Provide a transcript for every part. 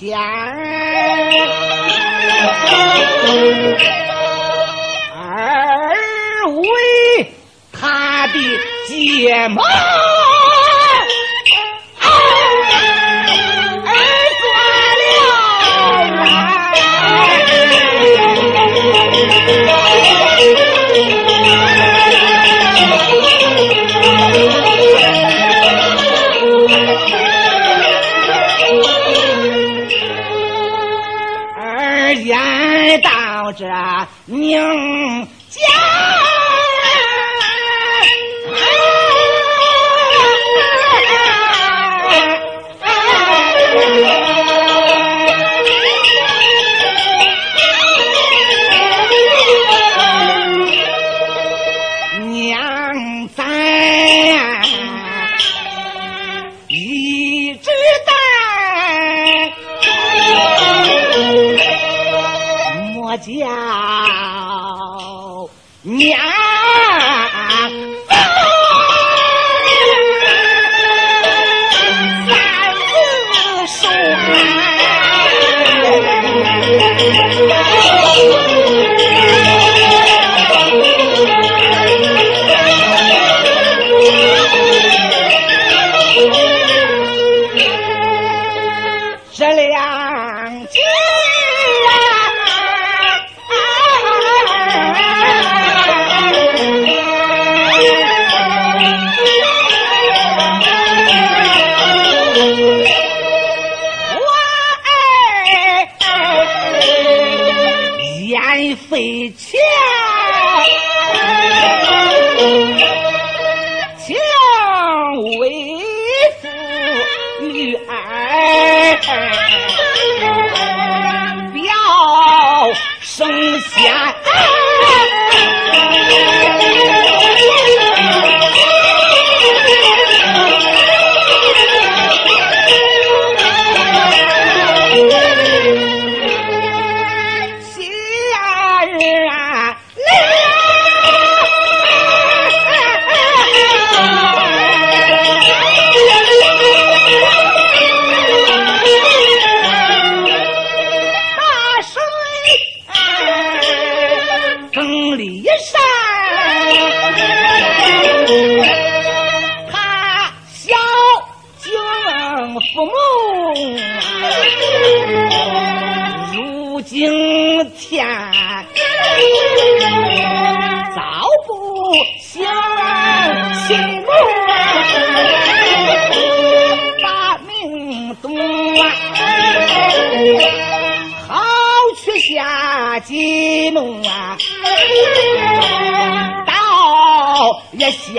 想。啊天早不想心乱，把命断，好去下金啊，到也想。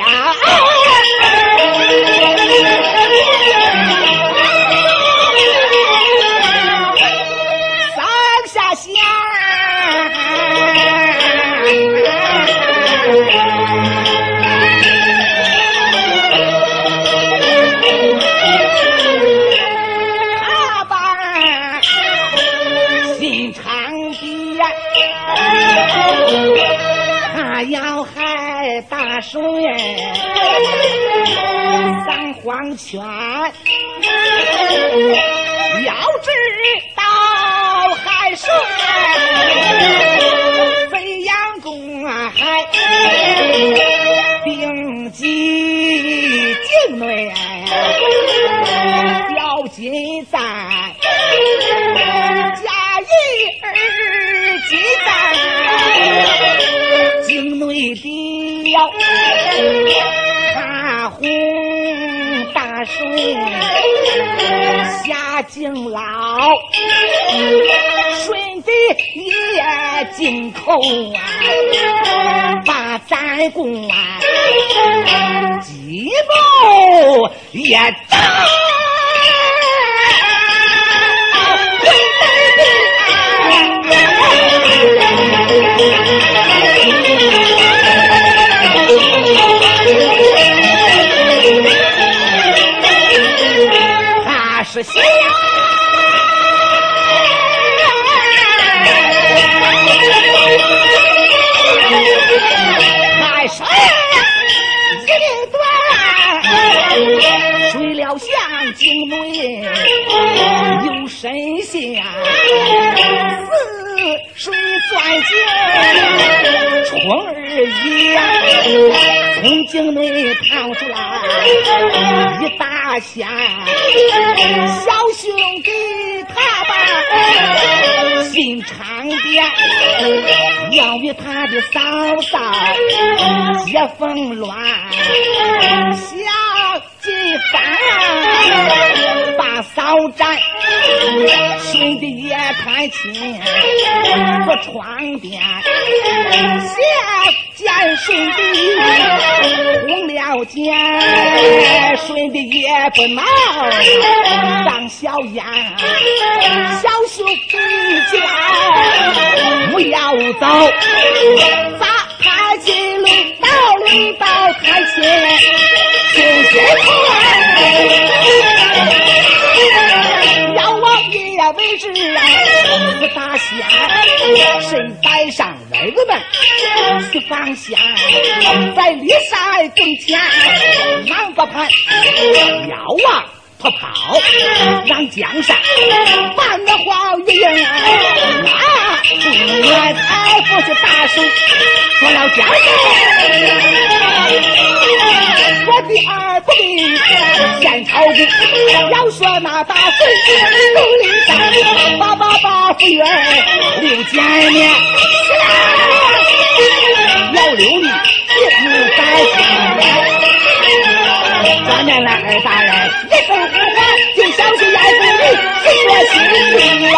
长堤呀他要害大水放黄泉要知道害水敬老，顺子也进口啊，把咱公啊，鸡毛也打。神仙，似水钻井，春儿一从井内跑出来一大仙。小兄弟，他把心肠变，要与他的嫂嫂结纷乱，想几番把嫂斩，兄弟也看清我床边，想见兄弟红了肩，兄弟也不恼。张小燕，小兄弟家不要走，咋他进路到领导台前，就些要往也为止啊，是大仙，身带上儿子们去放下，在骊山跟前难不盼，要啊。逃跑，让江山半个黄云啊！俺才不是大手做了江山，我的二不弟献朝军，要说那大孙够力大，八八八夫人六见面，要留力一在。咱们那二大人一声呼唤，就小心眼子里心说心里啊。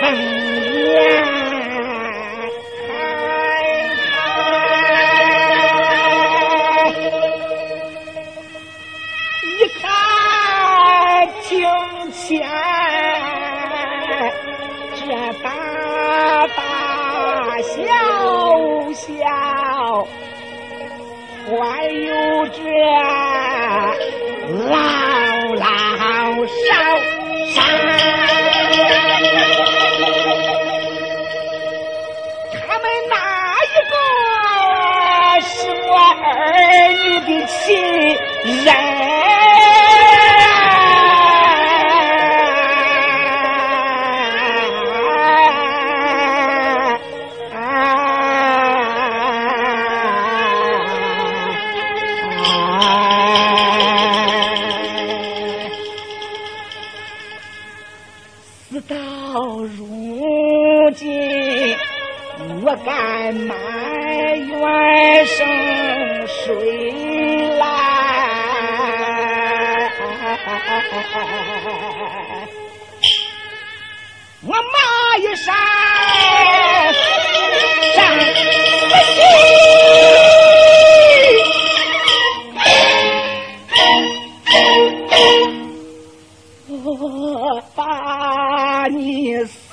陈年开看清钱这大大小小还有这的亲人？把你死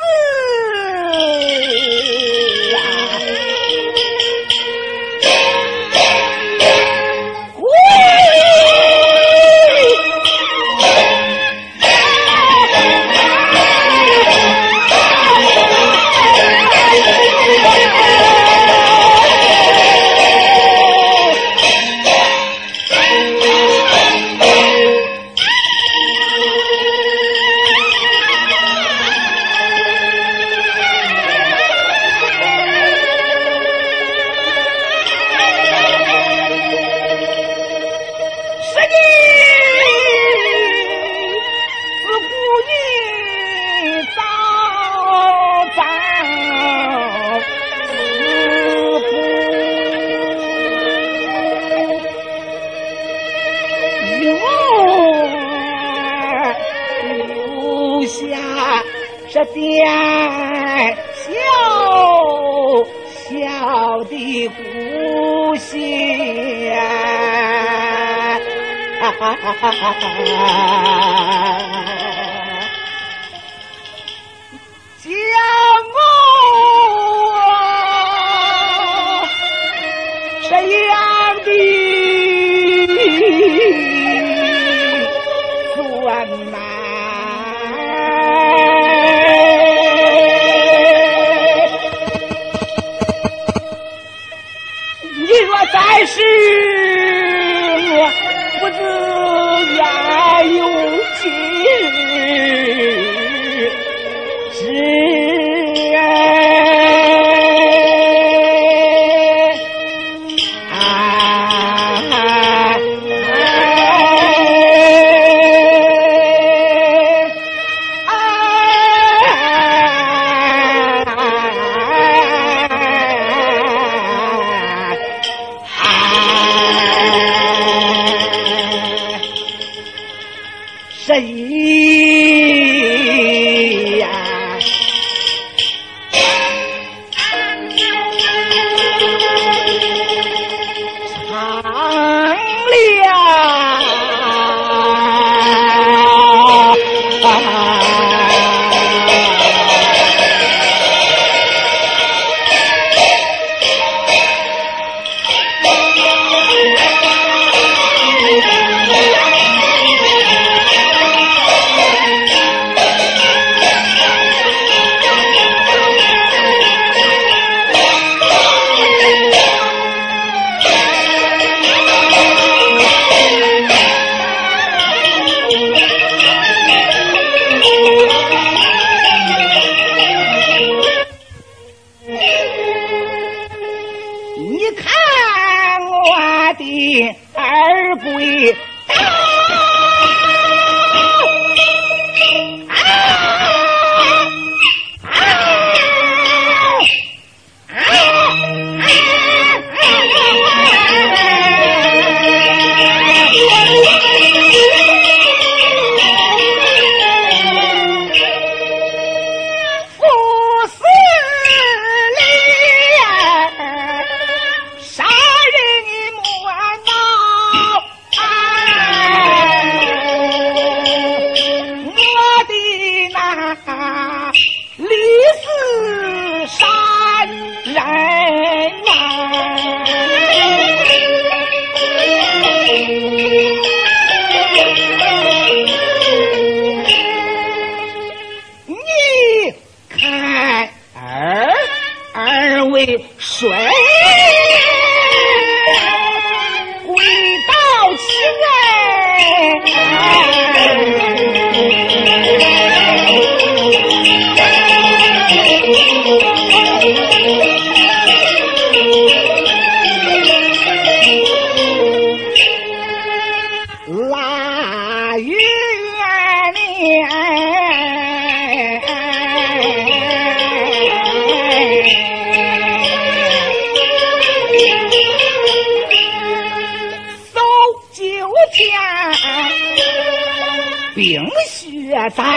はっはっはっは。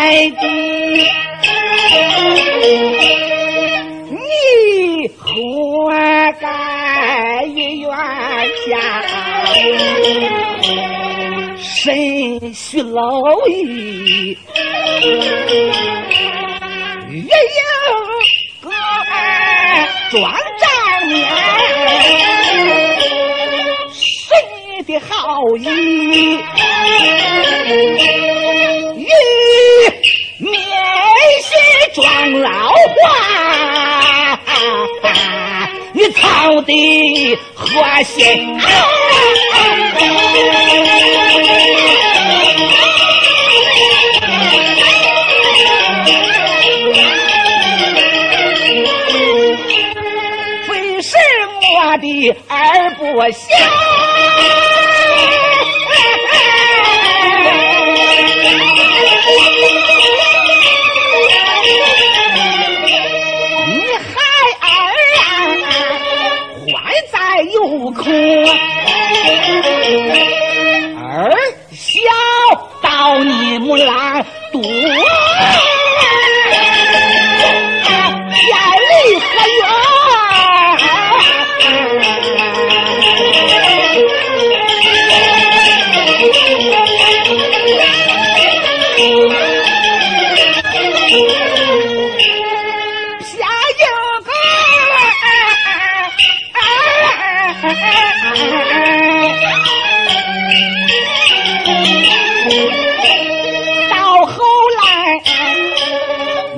在地，你活该冤家，身须蝼蚁，月影哥儿装帐面，谁的好意？一面老话，你操的何心。非是我的儿不孝。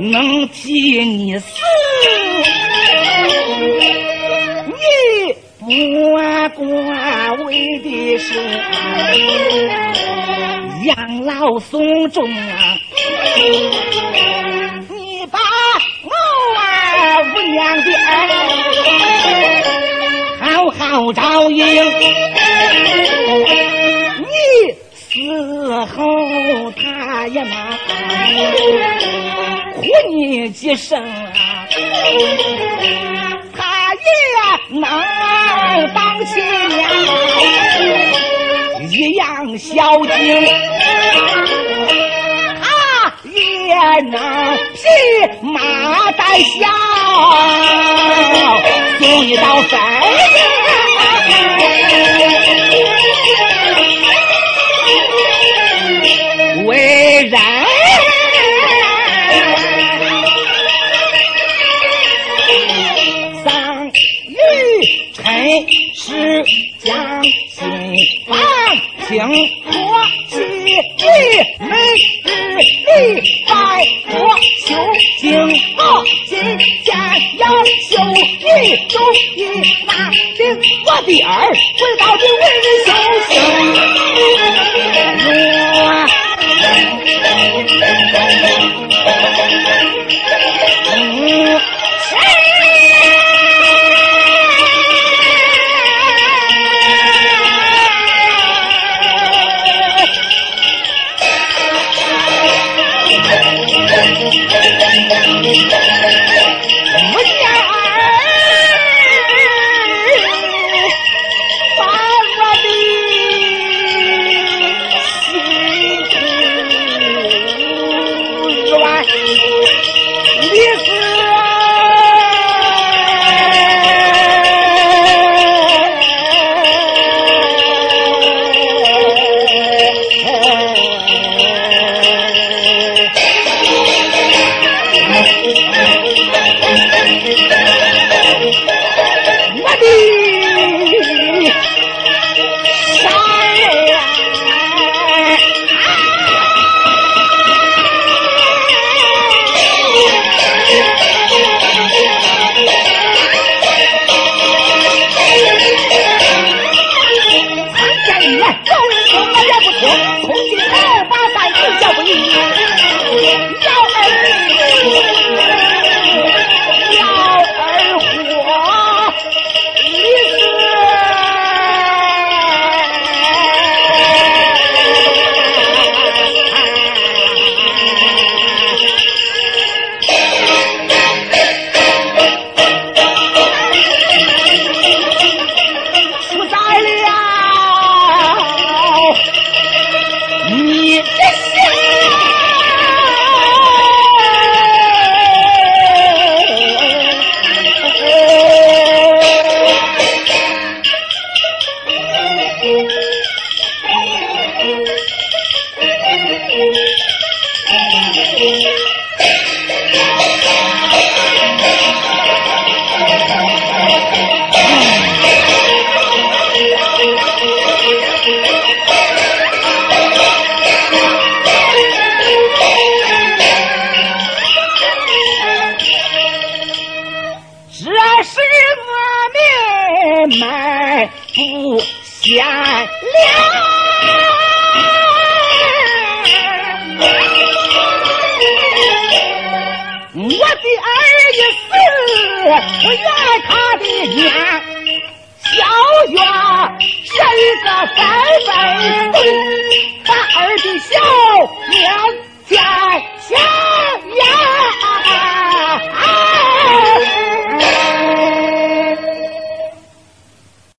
能替你死，你不管为的是养老送终啊！你把我啊无娘的儿好好照应，你死后他也难护你几声啊，他也能当亲娘，一样孝敬，他也能匹马带孝，送你到坟为我愿他的烟小月是个三辈儿把儿的小烟见小